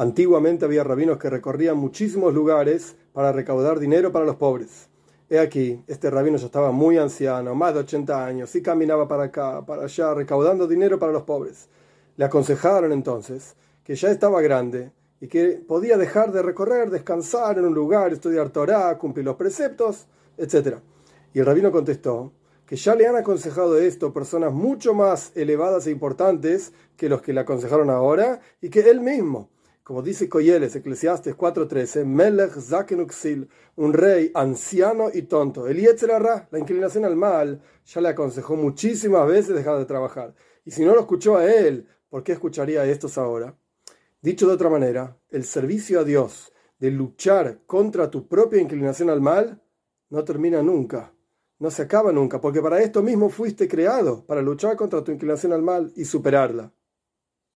Antiguamente había rabinos que recorrían muchísimos lugares para recaudar dinero para los pobres. He aquí, este rabino ya estaba muy anciano, más de 80 años, y caminaba para acá, para allá, recaudando dinero para los pobres. Le aconsejaron entonces que ya estaba grande y que podía dejar de recorrer, descansar en un lugar, estudiar Torah, cumplir los preceptos, etc. Y el rabino contestó que ya le han aconsejado esto personas mucho más elevadas e importantes que los que le aconsejaron ahora y que él mismo como dice Coyeles, Eclesiastes 4.13, Melech Zakenuxil, un rey anciano y tonto. El Yetzerara, la inclinación al mal, ya le aconsejó muchísimas veces dejar de trabajar. Y si no lo escuchó a él, ¿por qué escucharía a estos ahora? Dicho de otra manera, el servicio a Dios de luchar contra tu propia inclinación al mal no termina nunca, no se acaba nunca, porque para esto mismo fuiste creado, para luchar contra tu inclinación al mal y superarla.